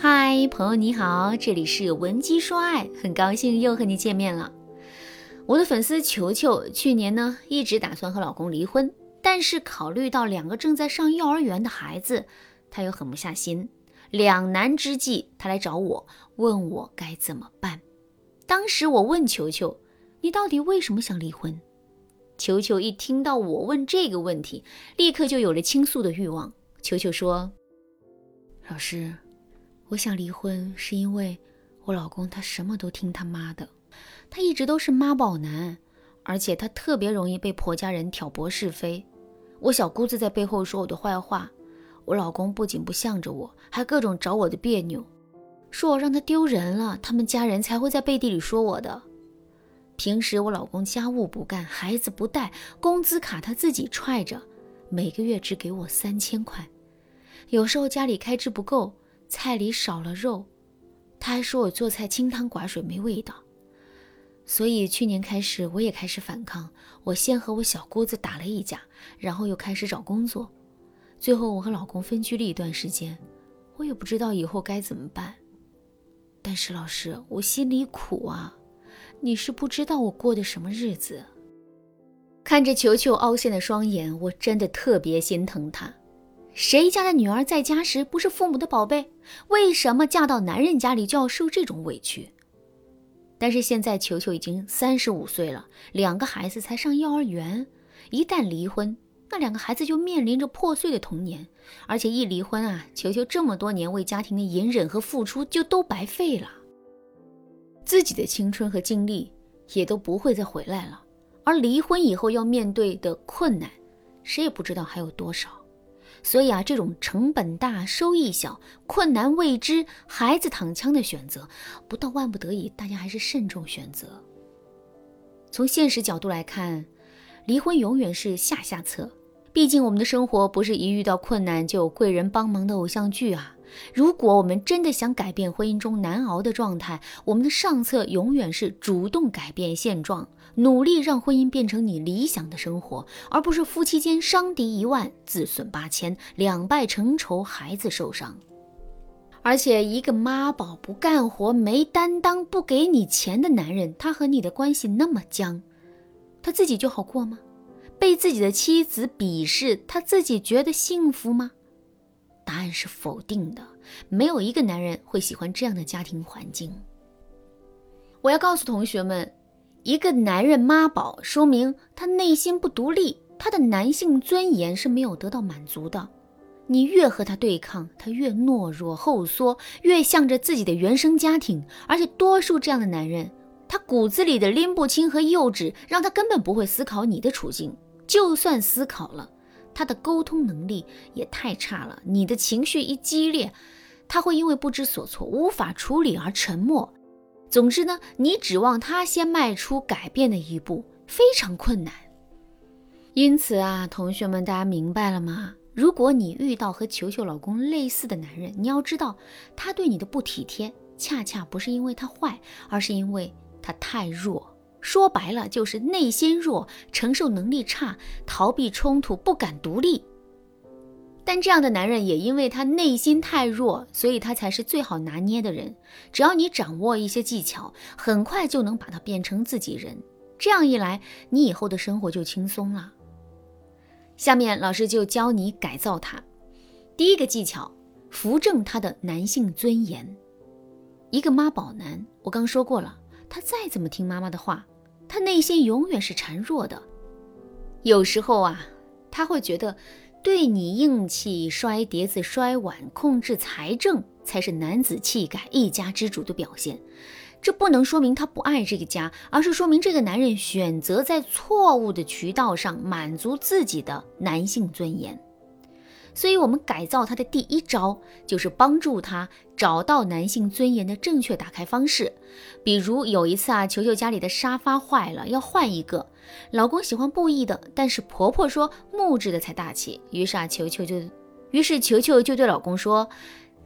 嗨，朋友你好，这里是文姬说爱，很高兴又和你见面了。我的粉丝球球去年呢一直打算和老公离婚，但是考虑到两个正在上幼儿园的孩子，他又狠不下心。两难之际，他来找我，问我该怎么办。当时我问球球：“你到底为什么想离婚？”球球一听到我问这个问题，立刻就有了倾诉的欲望。球球说：“老师。”我想离婚，是因为我老公他什么都听他妈的，他一直都是妈宝男，而且他特别容易被婆家人挑拨是非。我小姑子在背后说我的坏话，我老公不仅不向着我，还各种找我的别扭，说我让他丢人了，他们家人才会在背地里说我的。平时我老公家务不干，孩子不带，工资卡他自己揣着，每个月只给我三千块，有时候家里开支不够。菜里少了肉，他还说我做菜清汤寡水没味道。所以去年开始我也开始反抗，我先和我小姑子打了一架，然后又开始找工作，最后我和老公分居了一段时间，我也不知道以后该怎么办。但是老师，我心里苦啊，你是不知道我过的什么日子。看着球球凹陷的双眼，我真的特别心疼他。谁家的女儿在家时不是父母的宝贝？为什么嫁到男人家里就要受这种委屈？但是现在球球已经三十五岁了，两个孩子才上幼儿园，一旦离婚，那两个孩子就面临着破碎的童年。而且一离婚啊，球球这么多年为家庭的隐忍和付出就都白费了，自己的青春和精力也都不会再回来了。而离婚以后要面对的困难，谁也不知道还有多少。所以啊，这种成本大、收益小、困难未知、孩子躺枪的选择，不到万不得已，大家还是慎重选择。从现实角度来看，离婚永远是下下策。毕竟我们的生活不是一遇到困难就有贵人帮忙的偶像剧啊。如果我们真的想改变婚姻中难熬的状态，我们的上策永远是主动改变现状。努力让婚姻变成你理想的生活，而不是夫妻间伤敌一万，自损八千，两败成仇，孩子受伤。而且，一个妈宝不干活、没担当、不给你钱的男人，他和你的关系那么僵，他自己就好过吗？被自己的妻子鄙视，他自己觉得幸福吗？答案是否定的。没有一个男人会喜欢这样的家庭环境。我要告诉同学们。一个男人妈宝，说明他内心不独立，他的男性尊严是没有得到满足的。你越和他对抗，他越懦弱后缩，越向着自己的原生家庭。而且，多数这样的男人，他骨子里的拎不清和幼稚，让他根本不会思考你的处境。就算思考了，他的沟通能力也太差了。你的情绪一激烈，他会因为不知所措、无法处理而沉默。总之呢，你指望他先迈出改变的一步非常困难。因此啊，同学们，大家明白了吗？如果你遇到和球球老公类似的男人，你要知道，他对你的不体贴，恰恰不是因为他坏，而是因为他太弱。说白了，就是内心弱，承受能力差，逃避冲突，不敢独立。但这样的男人也因为他内心太弱，所以他才是最好拿捏的人。只要你掌握一些技巧，很快就能把他变成自己人。这样一来，你以后的生活就轻松了。下面老师就教你改造他。第一个技巧，扶正他的男性尊严。一个妈宝男，我刚说过了，他再怎么听妈妈的话，他内心永远是孱弱的。有时候啊，他会觉得。对你硬气，摔碟子、摔碗，控制财政才是男子气概、一家之主的表现。这不能说明他不爱这个家，而是说明这个男人选择在错误的渠道上满足自己的男性尊严。所以，我们改造他的第一招就是帮助他找到男性尊严的正确打开方式。比如有一次啊，球球家里的沙发坏了，要换一个。老公喜欢布艺的，但是婆婆说木质的才大气。于是啊，球球就，于是球球就对老公说：“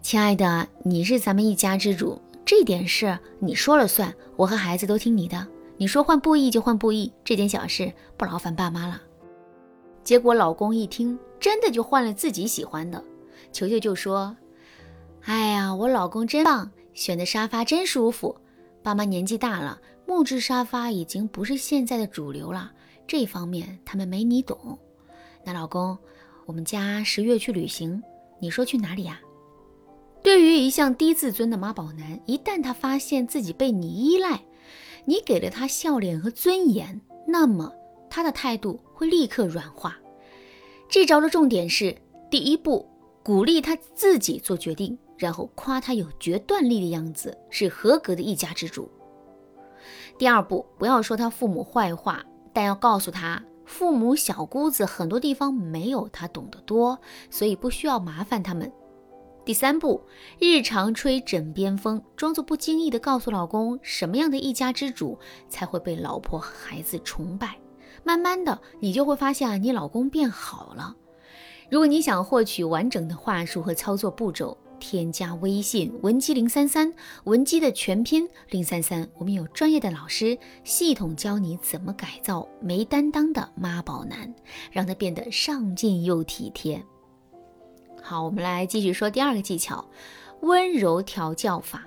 亲爱的，你是咱们一家之主，这点事你说了算，我和孩子都听你的。你说换布艺就换布艺，这点小事不劳烦爸妈了。”结果老公一听。真的就换了自己喜欢的，球球就说：“哎呀，我老公真棒，选的沙发真舒服。爸妈年纪大了，木质沙发已经不是现在的主流了，这方面他们没你懂。那老公，我们家十月去旅行，你说去哪里呀？对于一向低自尊的妈宝男，一旦他发现自己被你依赖，你给了他笑脸和尊严，那么他的态度会立刻软化。这招的重点是：第一步，鼓励他自己做决定，然后夸他有决断力的样子，是合格的一家之主。第二步，不要说他父母坏话，但要告诉他，父母小姑子很多地方没有他懂得多，所以不需要麻烦他们。第三步，日常吹枕边风，装作不经意的告诉老公，什么样的一家之主才会被老婆孩子崇拜。慢慢的，你就会发现，你老公变好了。如果你想获取完整的话术和操作步骤，添加微信文姬零三三，文姬的全拼零三三，我们有专业的老师系统教你怎么改造没担当的妈宝男，让他变得上进又体贴。好，我们来继续说第二个技巧，温柔调教法。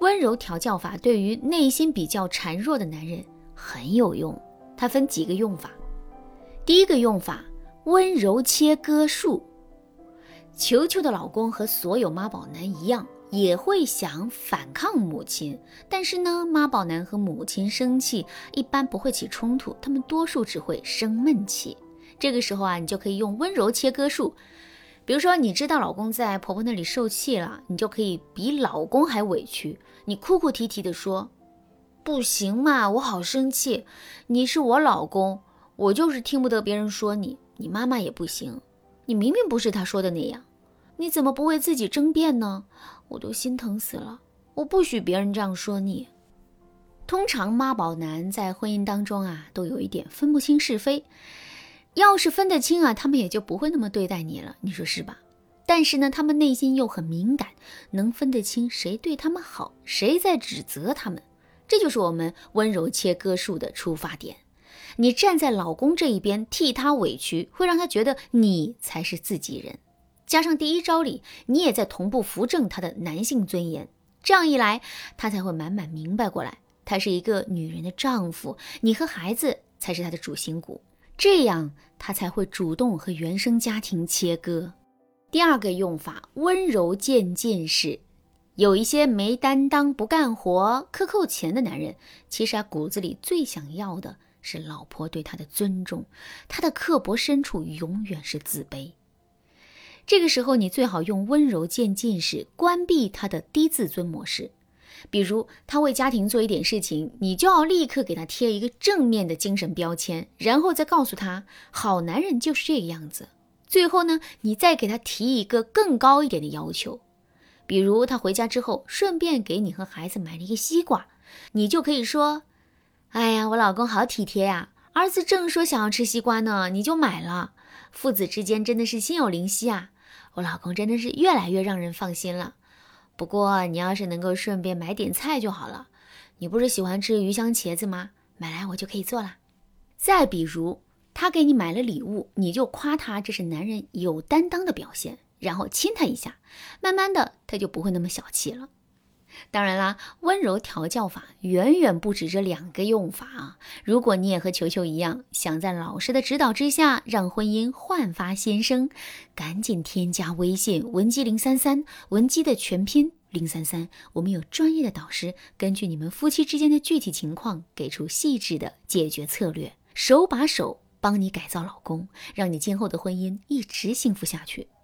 温柔调教法对于内心比较孱弱的男人很有用。它分几个用法。第一个用法，温柔切割术。球球的老公和所有妈宝男一样，也会想反抗母亲，但是呢，妈宝男和母亲生气一般不会起冲突，他们多数只会生闷气。这个时候啊，你就可以用温柔切割术。比如说，你知道老公在婆婆那里受气了，你就可以比老公还委屈。你哭哭啼啼地说：“不行嘛，我好生气，你是我老公，我就是听不得别人说你。你妈妈也不行，你明明不是他说的那样，你怎么不为自己争辩呢？我都心疼死了，我不许别人这样说你。”通常妈宝男在婚姻当中啊，都有一点分不清是非。要是分得清啊，他们也就不会那么对待你了，你说是吧？但是呢，他们内心又很敏感，能分得清谁对他们好，谁在指责他们。这就是我们温柔切割术的出发点。你站在老公这一边，替他委屈，会让他觉得你才是自己人。加上第一招里，你也在同步扶正他的男性尊严。这样一来，他才会慢慢明白过来，他是一个女人的丈夫，你和孩子才是他的主心骨。这样他才会主动和原生家庭切割。第二个用法，温柔渐进式。有一些没担当、不干活、克扣钱的男人，其实啊骨子里最想要的是老婆对他的尊重，他的刻薄深处永远是自卑。这个时候，你最好用温柔渐进式关闭他的低自尊模式。比如他为家庭做一点事情，你就要立刻给他贴一个正面的精神标签，然后再告诉他，好男人就是这个样子。最后呢，你再给他提一个更高一点的要求，比如他回家之后顺便给你和孩子买了一个西瓜，你就可以说：“哎呀，我老公好体贴呀，儿子正说想要吃西瓜呢，你就买了。父子之间真的是心有灵犀啊，我老公真的是越来越让人放心了。”不过你要是能够顺便买点菜就好了。你不是喜欢吃鱼香茄子吗？买来我就可以做了。再比如，他给你买了礼物，你就夸他这是男人有担当的表现，然后亲他一下，慢慢的他就不会那么小气了。当然啦，温柔调教法远远不止这两个用法啊！如果你也和球球一样，想在老师的指导之下让婚姻焕发新生，赶紧添加微信文姬零三三，文姬的全拼零三三，我们有专业的导师，根据你们夫妻之间的具体情况，给出细致的解决策略，手把手帮你改造老公，让你今后的婚姻一直幸福下去。